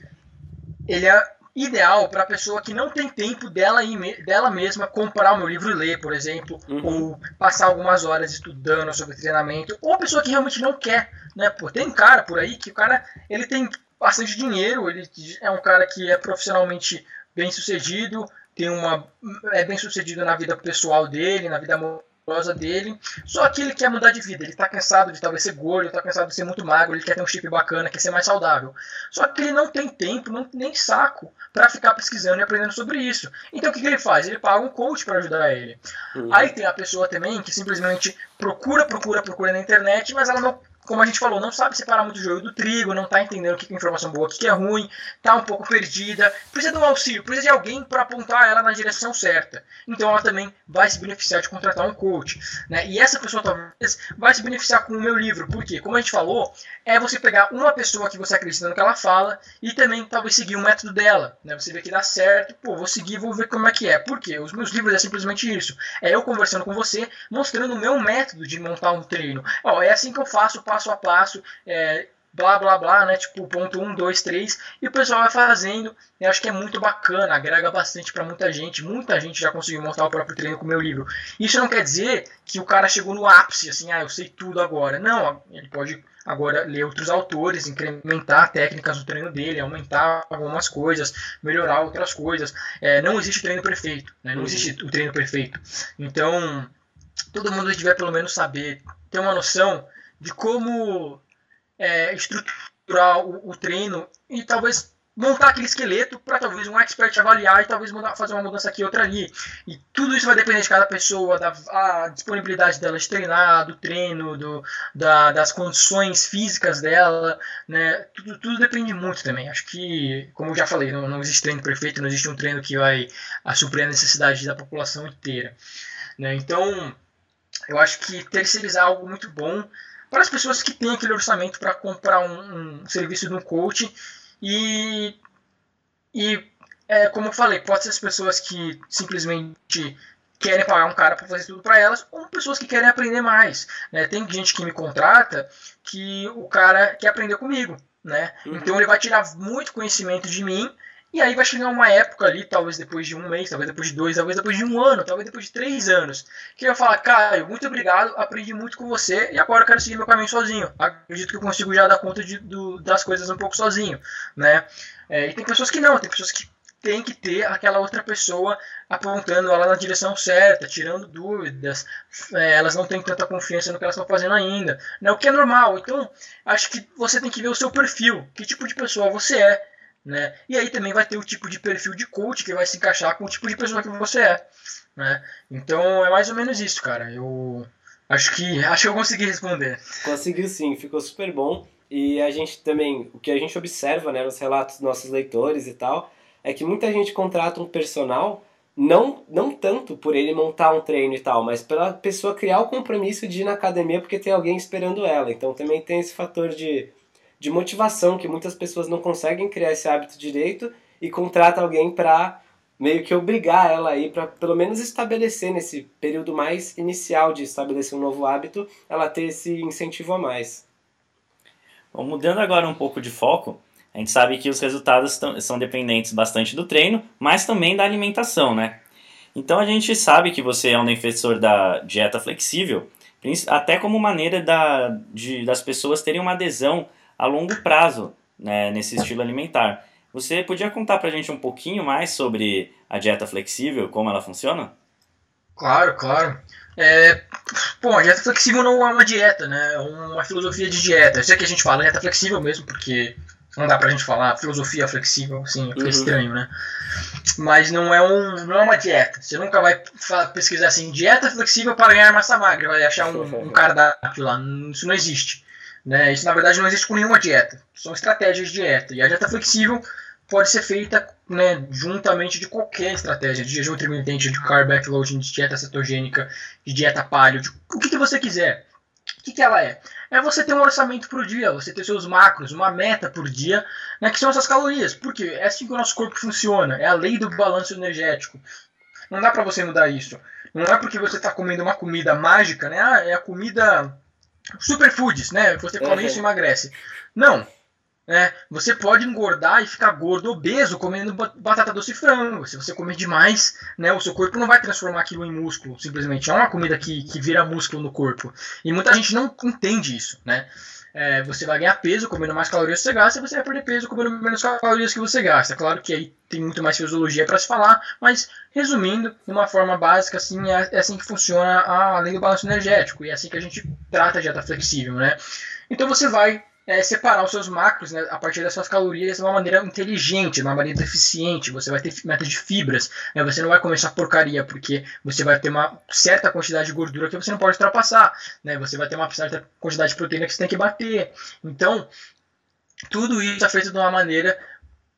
Speaker 3: ele é ideal para a pessoa que não tem tempo dela, dela mesma comprar o meu livro e ler, por exemplo, uhum. ou passar algumas horas estudando sobre treinamento, ou a pessoa que realmente não quer, né? Pô, tem um cara por aí que o cara ele tem bastante dinheiro, ele é um cara que é profissionalmente bem sucedido, tem uma é bem sucedido na vida pessoal dele, na vida dele. Só que ele quer mudar de vida. Ele está cansado de talvez ser gordo, está cansado de ser muito magro, ele quer ter um chip bacana, quer ser mais saudável. Só que ele não tem tempo, não, nem saco para ficar pesquisando e aprendendo sobre isso. Então o que, que ele faz? Ele paga um coach para ajudar ele. Uhum. Aí tem a pessoa também que simplesmente procura, procura, procura na internet, mas ela não como a gente falou, não sabe separar muito o joio do trigo, não está entendendo o que é informação boa, o que é ruim, está um pouco perdida, precisa de um auxílio, precisa de alguém para apontar ela na direção certa. Então ela também vai se beneficiar de contratar um coach. Né? E essa pessoa talvez vai se beneficiar com o meu livro, porque, como a gente falou, é você pegar uma pessoa que você acredita no que ela fala e também talvez seguir o método dela. Né? Você vê que dá certo, pô, vou seguir, vou ver como é que é. Por quê? Os meus livros é simplesmente isso. É eu conversando com você, mostrando o meu método de montar um treino. Ó, é assim que eu faço, passo a passo, é, blá blá blá, né? Tipo, ponto 1, 2, 3, e o pessoal vai fazendo. Eu acho que é muito bacana, agrega bastante para muita gente. Muita gente já conseguiu montar o próprio treino com o meu livro. Isso não quer dizer que o cara chegou no ápice, assim, ah, eu sei tudo agora. Não, ele pode agora ler outros autores, incrementar técnicas do treino dele, aumentar algumas coisas, melhorar outras coisas. É, não existe treino perfeito, né? não existe o treino perfeito. Então, todo mundo tiver pelo menos saber, ter uma noção de como é, estruturar o, o, treino e talvez montar aquele esqueleto para talvez um expert avaliar e talvez fazer uma mudança aqui outra ali. E tudo isso vai depender de cada pessoa, da disponibilidade dela de treinar, do treino, do, da, das condições físicas dela, né? Tudo, tudo depende muito também. Acho que, como eu já falei, não, não existe treino perfeito, não existe um treino que vai suprir a necessidade da população inteira. Né? Então, eu acho que terceirizar é algo muito bom para as pessoas que têm aquele orçamento para comprar um, um, serviço de um coach e, e é, como eu falei, pode ser as pessoas que simplesmente querem pagar um cara para fazer tudo para elas, ou pessoas que querem aprender mais. Né? Tem gente que me contrata que o cara quer aprender comigo. Né? Uhum. Então ele vai tirar muito conhecimento de mim e aí vai chegar uma época ali, talvez depois de um mês, talvez depois de dois, talvez depois de um ano, talvez depois de três anos, que vai falar, Caio, muito obrigado, aprendi muito com você e agora eu quero seguir meu caminho sozinho. Acredito que eu consigo já dar conta de, do, das coisas um pouco sozinho, né? É, e tem pessoas que não, tem pessoas que tem que ter aquela outra pessoa apontando ela na direção certa, tirando dúvidas, é, elas não têm tanta confiança no que elas estão fazendo ainda, né? o que é normal. Então, acho que você tem que ver o seu perfil, que tipo de pessoa você é, né? E aí também vai ter o tipo de perfil de coach que vai se encaixar com o tipo de pessoa que você é. Né? Então é mais ou menos isso, cara. Eu acho que acho que eu consegui responder.
Speaker 2: Conseguiu sim, ficou super bom. E a gente também, o que a gente observa né, nos relatos dos nossos leitores e tal, é que muita gente contrata um personal não, não tanto por ele montar um treino e tal, mas pela pessoa criar o compromisso de ir na academia porque tem alguém esperando ela. Então também tem esse fator de de motivação que muitas pessoas não conseguem criar esse hábito direito e contrata alguém para meio que obrigar ela aí para pelo menos estabelecer nesse período mais inicial de estabelecer um novo hábito, ela ter esse incentivo a mais.
Speaker 1: Bom, mudando agora um pouco de foco, a gente sabe que os resultados são dependentes bastante do treino, mas também da alimentação, né? Então a gente sabe que você é um defensor da dieta flexível, até como maneira da, de, das pessoas terem uma adesão a longo prazo né, nesse estilo alimentar. Você podia contar para a gente um pouquinho mais sobre a dieta flexível, como ela funciona?
Speaker 3: Claro, claro. É, bom, a dieta flexível não é uma dieta, né? É uma filosofia de dieta. Eu sei que a gente fala dieta flexível mesmo, porque não dá pra gente falar filosofia flexível, assim, é uhum. estranho, né? Mas não é, um, não é uma dieta. Você nunca vai pesquisar assim, dieta flexível para ganhar massa magra, vai achar um, um cardápio lá. Isso não existe. Né? Isso, na verdade, não existe com nenhuma dieta. São estratégias de dieta. E a dieta flexível pode ser feita né, juntamente de qualquer estratégia, de jejum intermitente, de carb backloading, de dieta cetogênica, de dieta paleo, de, o que, que você quiser. O que, que ela é? É você ter um orçamento por dia, você ter seus macros, uma meta por dia, né, que são essas calorias. Porque é assim que o nosso corpo funciona, é a lei do balanço energético. Não dá para você mudar isso. Não é porque você está comendo uma comida mágica, né? Ah, é a comida superfoods, né? Você come uhum. isso e emagrece. Não. É, você pode engordar e ficar gordo, obeso, comendo batata doce e frango. Se você comer demais, né, o seu corpo não vai transformar aquilo em músculo, simplesmente. É uma comida que, que vira músculo no corpo. E muita gente não entende isso, né? É, você vai ganhar peso comendo mais calorias que você gasta e você vai perder peso comendo menos calorias que você gasta. Claro que aí tem muito mais fisiologia para se falar, mas resumindo, de uma forma básica, assim, é, é assim que funciona a lei do balanço energético e é assim que a gente trata a dieta flexível, né? Então você vai é, separar os seus macros né, a partir das suas calorias de uma maneira inteligente, de uma maneira eficiente. Você vai ter meta de fibras. Né, você não vai comer essa porcaria, porque você vai ter uma certa quantidade de gordura que você não pode ultrapassar. Né, você vai ter uma certa quantidade de proteína que você tem que bater. Então, tudo isso é feito de uma maneira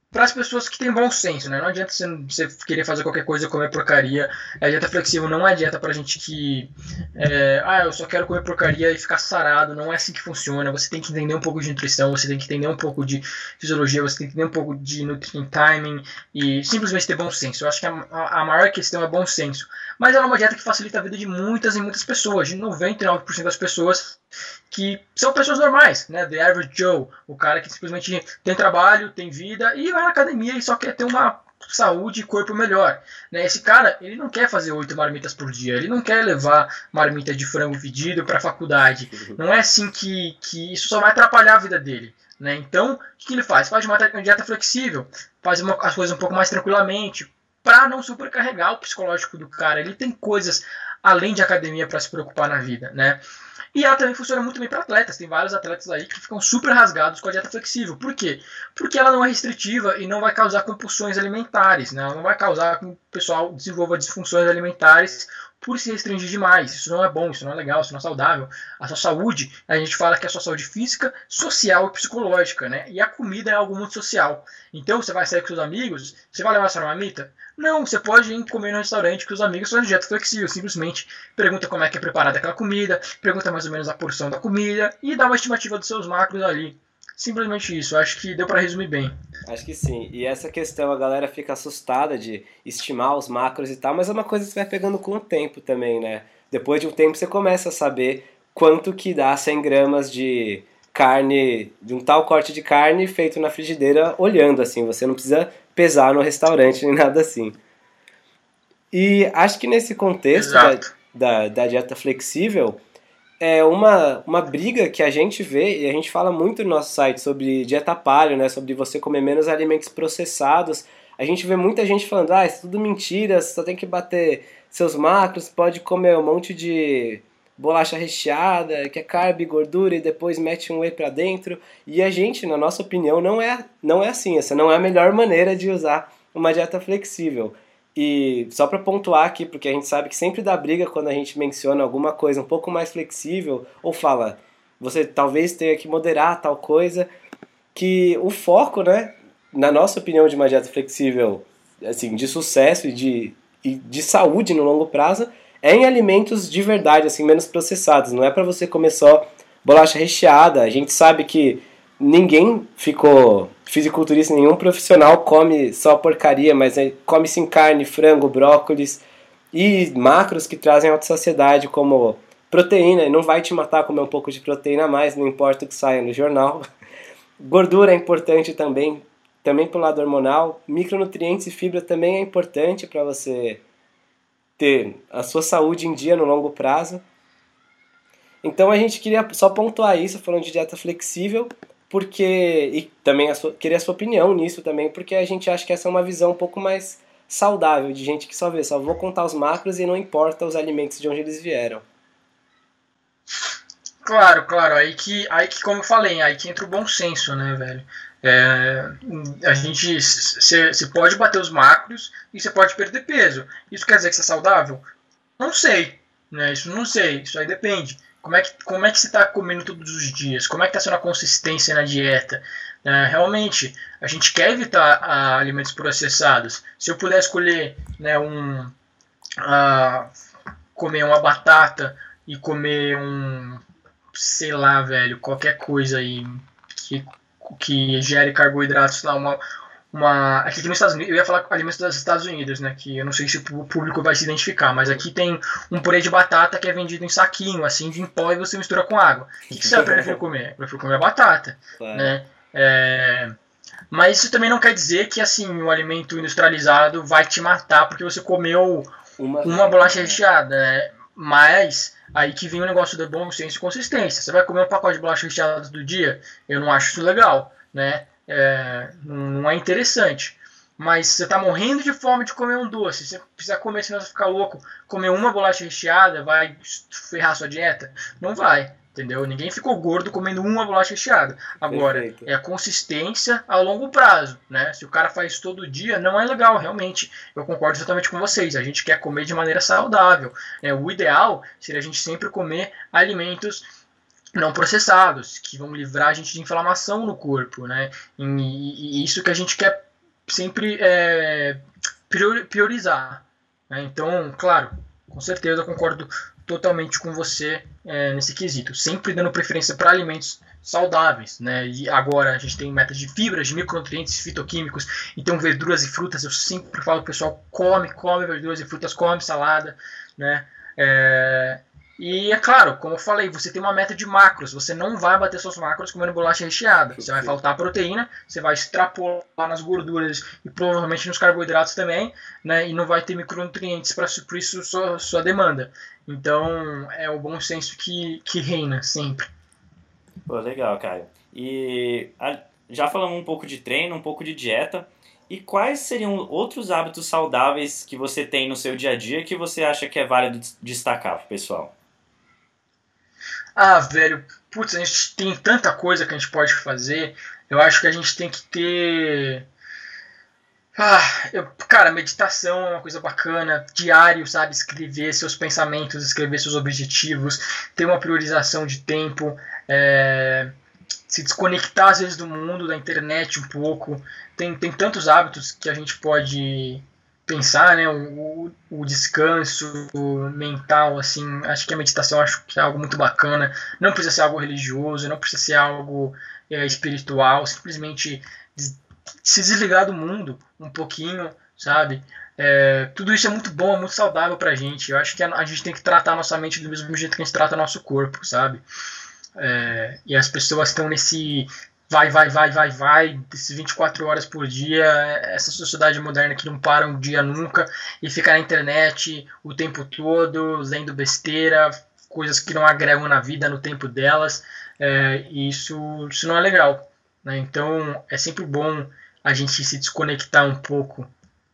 Speaker 3: para as pessoas que têm bom senso, né? Não adianta você, querer fazer qualquer coisa comer porcaria. A dieta flexível não é dieta para gente que, é, ah, eu só quero comer porcaria e ficar sarado. Não é assim que funciona. Você tem que entender um pouco de nutrição, você tem que entender um pouco de fisiologia, você tem que entender um pouco de nutrient timing e simplesmente ter bom senso. Eu acho que a, a maior questão é bom senso. Mas ela é uma dieta que facilita a vida de muitas e muitas pessoas, de 99% das pessoas que são pessoas normais, né? The average Joe, o cara que simplesmente tem trabalho, tem vida e vai na academia e só quer ter uma saúde e corpo melhor. Né? Esse cara, ele não quer fazer oito marmitas por dia, ele não quer levar marmita de frango fedido para a faculdade. Não é assim que, que isso só vai atrapalhar a vida dele. Né? Então, o que, que ele faz? Faz uma dieta flexível, faz uma, as coisas um pouco mais tranquilamente, para não sobrecarregar o psicológico do cara. Ele tem coisas além de academia para se preocupar na vida, né? E ela também funciona muito bem para atletas. Tem vários atletas aí que ficam super rasgados com a dieta flexível. Por quê? Porque ela não é restritiva e não vai causar compulsões alimentares. Né? Ela não vai causar que o pessoal desenvolva disfunções alimentares por se restringir demais. Isso não é bom, isso não é legal, isso não é saudável. A sua saúde, a gente fala que é a sua saúde física, social e psicológica, né? E a comida é algo muito social. Então, você vai sair com seus amigos, você vai levar sua marmita? Não, você pode ir comer no restaurante com os amigos fazendo dieta flexível. Simplesmente pergunta como é que é preparada aquela comida, pergunta mais ou menos a porção da comida e dá uma estimativa dos seus macros ali. Simplesmente isso, acho que deu para resumir bem.
Speaker 2: Acho que sim. E essa questão, a galera fica assustada de estimar os macros e tal, mas é uma coisa que você vai pegando com o tempo também, né? Depois de um tempo você começa a saber quanto que dá 100 gramas de carne, de um tal corte de carne feito na frigideira olhando assim. Você não precisa pesar no restaurante nem nada assim. E acho que nesse contexto da, da, da dieta flexível, é uma, uma briga que a gente vê, e a gente fala muito no nosso site sobre dieta paleo, né, sobre você comer menos alimentos processados. A gente vê muita gente falando, ah, isso é tudo mentira, você só tem que bater seus macros, pode comer um monte de bolacha recheada, que é carb, gordura, e depois mete um whey para dentro. E a gente, na nossa opinião, não é, não é assim. Essa não é a melhor maneira de usar uma dieta flexível. E só para pontuar aqui, porque a gente sabe que sempre dá briga quando a gente menciona alguma coisa um pouco mais flexível ou fala, você talvez tenha que moderar tal coisa, que o foco, né, na nossa opinião de uma dieta flexível, assim, de sucesso e de, e de saúde no longo prazo, é em alimentos de verdade, assim, menos processados. Não é para você comer só bolacha recheada. A gente sabe que ninguém ficou fisiculturista, nenhum profissional come só porcaria, mas é, come sim carne, frango, brócolis e macros que trazem alta saciedade, como proteína, não vai te matar comer um pouco de proteína a mais, não importa o que saia no jornal. Gordura é importante também, também para o lado hormonal. Micronutrientes e fibra também é importante para você ter a sua saúde em dia no longo prazo. Então a gente queria só pontuar isso, falando de dieta flexível, porque e também a sua, queria a sua opinião nisso também, porque a gente acha que essa é uma visão um pouco mais saudável de gente que só vê, só vou contar os macros e não importa os alimentos de onde eles vieram.
Speaker 3: Claro, claro, aí que, aí que como eu falei, aí que entra o bom senso, né, velho? É, a gente você pode bater os macros e você pode perder peso. Isso quer dizer que você é saudável? Não sei, né? Isso não sei, isso aí depende. Como é que, como é que você está comendo todos os dias? Como é que está sendo a consistência na dieta? É, realmente, a gente quer evitar a, alimentos processados. Se eu puder escolher né, um, a, comer uma batata e comer um, sei lá, velho, qualquer coisa aí que, que gere carboidratos lá, uma, uma. Aqui nos Estados Unidos, eu ia falar alimentos dos Estados Unidos, né? Que eu não sei se o público vai se identificar, mas aqui tem um purê de batata que é vendido em saquinho, assim, em pó e você mistura com água. O que, que você prefere comer? Eu prefiro comer batata, claro. né? É... Mas isso também não quer dizer que assim o alimento industrializado vai te matar porque você comeu uma, uma bolacha recheada, né? Mas aí que vem o negócio do bom senso e consistência. Você vai comer um pacote de bolacha recheada todo dia? Eu não acho isso legal, né? É, não é interessante. Mas você está morrendo de fome de comer um doce, você precisa comer, senão você ficar louco. Comer uma bolacha recheada vai ferrar sua dieta? Não vai entendeu? Ninguém ficou gordo comendo uma bolacha recheada. Agora, Perfeito. é a consistência a longo prazo, né? Se o cara faz todo dia, não é legal, realmente. Eu concordo exatamente com vocês. A gente quer comer de maneira saudável. Né? O ideal seria a gente sempre comer alimentos não processados, que vão livrar a gente de inflamação no corpo, né? E, e isso que a gente quer sempre é, priorizar. Né? Então, claro, com certeza eu concordo totalmente com você é, nesse quesito, sempre dando preferência para alimentos saudáveis, né? E agora a gente tem metas de fibras, de micronutrientes, fitoquímicos, então verduras e frutas, eu sempre falo pessoal, come, come verduras e frutas, come salada, né? É, e é claro, como eu falei, você tem uma meta de macros, você não vai bater suas macros comendo bolacha recheada. Você vai faltar proteína, você vai extrapolar nas gorduras e provavelmente nos carboidratos também, né? E não vai ter micronutrientes para suprir sua, sua demanda. Então é o bom senso que, que reina sempre.
Speaker 1: Pô, legal, Caio. E já falamos um pouco de treino, um pouco de dieta. E quais seriam outros hábitos saudáveis que você tem no seu dia a dia que você acha que é válido destacar pessoal?
Speaker 3: Ah, velho, putz, a gente tem tanta coisa que a gente pode fazer. Eu acho que a gente tem que ter. Ah, eu, cara, meditação é uma coisa bacana. Diário, sabe? Escrever seus pensamentos, escrever seus objetivos, ter uma priorização de tempo, é, se desconectar às vezes do mundo, da internet um pouco. Tem, tem tantos hábitos que a gente pode pensar, né, o, o descanso mental, assim, acho que a meditação acho que é algo muito bacana. Não precisa ser algo religioso, não precisa ser algo é, espiritual, simplesmente se desligar do mundo um pouquinho, sabe? É, tudo isso é muito bom, é muito saudável pra gente. Eu acho que a, a, gente tem que tratar a nossa mente do mesmo jeito que a gente trata nosso corpo, sabe? É, e as pessoas estão nesse vai, vai, vai, vai, vai, desses 24 horas por dia, essa sociedade moderna que não para um dia nunca e fica na internet o tempo todo, lendo besteira, coisas que não agregam na vida no tempo delas, é, e isso, isso não é legal. Né? Então é sempre bom a gente se desconectar um pouco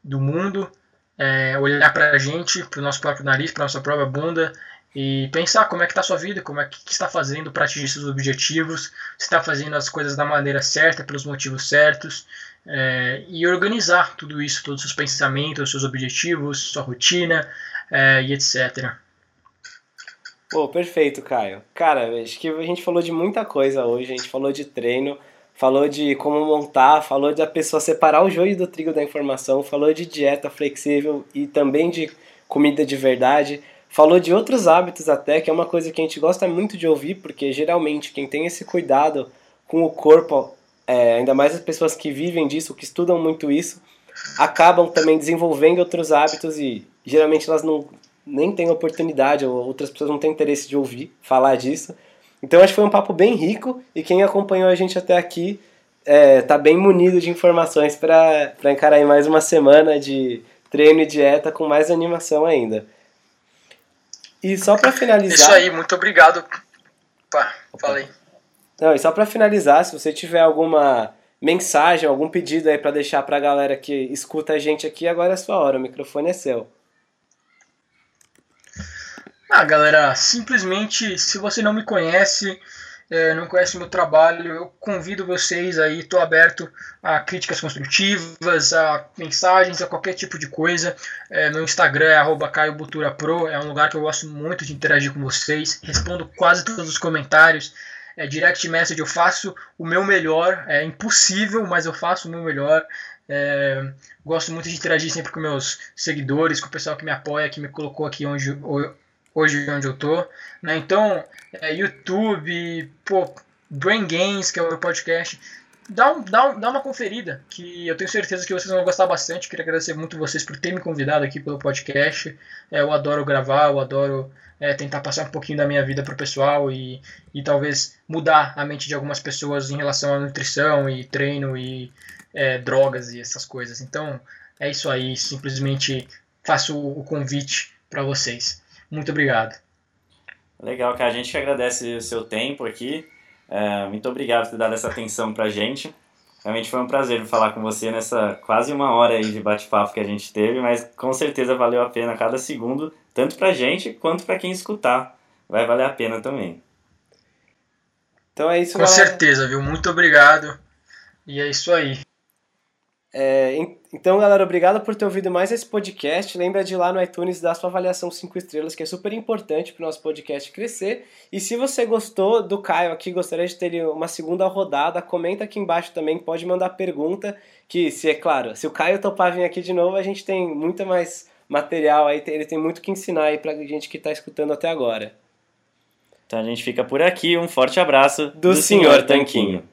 Speaker 3: do mundo, é, olhar para a gente, para o nosso próprio nariz, para nossa própria bunda e pensar como é que está sua vida, como é que, que está fazendo para atingir seus objetivos, se está fazendo as coisas da maneira certa, pelos motivos certos, é, e organizar tudo isso, todos os seus pensamentos, seus objetivos, sua rotina é, e etc.
Speaker 2: Pô, perfeito, Caio. Cara, acho que a gente falou de muita coisa hoje, a gente falou de treino, falou de como montar, falou da pessoa separar o joio do trigo da informação, falou de dieta flexível e também de comida de verdade. Falou de outros hábitos até, que é uma coisa que a gente gosta muito de ouvir, porque geralmente quem tem esse cuidado com o corpo, é, ainda mais as pessoas que vivem disso, que estudam muito isso, acabam também desenvolvendo outros hábitos e geralmente elas não nem têm oportunidade ou outras pessoas não têm interesse de ouvir falar disso. Então acho que foi um papo bem rico e quem acompanhou a gente até aqui é, tá bem munido de informações para encarar mais uma semana de treino e dieta com mais animação ainda. E só para finalizar.
Speaker 3: Isso aí, muito obrigado. Pá, falei.
Speaker 2: Não, e só para finalizar, se você tiver alguma mensagem, algum pedido aí para deixar para a galera que escuta a gente aqui, agora é a sua hora, o microfone é seu.
Speaker 3: Ah, galera, simplesmente, se você não me conhece, é, não conhece meu trabalho, eu convido vocês aí, estou aberto a críticas construtivas, a mensagens, a qualquer tipo de coisa. É, meu Instagram é CaioButuraPro, é um lugar que eu gosto muito de interagir com vocês, respondo quase todos os comentários. É, direct message eu faço o meu melhor, é impossível, mas eu faço o meu melhor. É, gosto muito de interagir sempre com meus seguidores, com o pessoal que me apoia, que me colocou aqui onde, hoje onde eu tô. Né? Então, é, YouTube, pô, Brain Games, que é o meu podcast, dá, um, dá, um, dá uma conferida, que eu tenho certeza que vocês vão gostar bastante. Queria agradecer muito vocês por terem me convidado aqui pelo podcast. É, eu adoro gravar, eu adoro é, tentar passar um pouquinho da minha vida para o pessoal e, e talvez mudar a mente de algumas pessoas em relação à nutrição e treino e é, drogas e essas coisas. Então, é isso aí. Simplesmente faço o convite para vocês. Muito obrigado.
Speaker 1: Legal, cara. A gente agradece o seu tempo aqui. É, muito obrigado por ter dado essa atenção pra gente. Realmente foi um prazer falar com você nessa quase uma hora aí de bate-papo que a gente teve, mas com certeza valeu a pena cada segundo, tanto pra gente quanto pra quem escutar. Vai valer a pena também.
Speaker 3: Então é isso, Com galera. certeza, viu? Muito obrigado. E é isso aí.
Speaker 2: É, então, galera, obrigado por ter ouvido mais esse podcast. Lembra de ir lá no iTunes dar sua avaliação 5 estrelas, que é super importante para o nosso podcast crescer. E se você gostou do Caio aqui, gostaria de ter uma segunda rodada, comenta aqui embaixo também, pode mandar pergunta, que se é claro, se o Caio topar vir aqui de novo, a gente tem muito mais material aí, ele tem muito que ensinar aí pra gente que está escutando até agora.
Speaker 1: Então a gente fica por aqui, um forte abraço do, do Senhor Tanquinho. Tanquinho.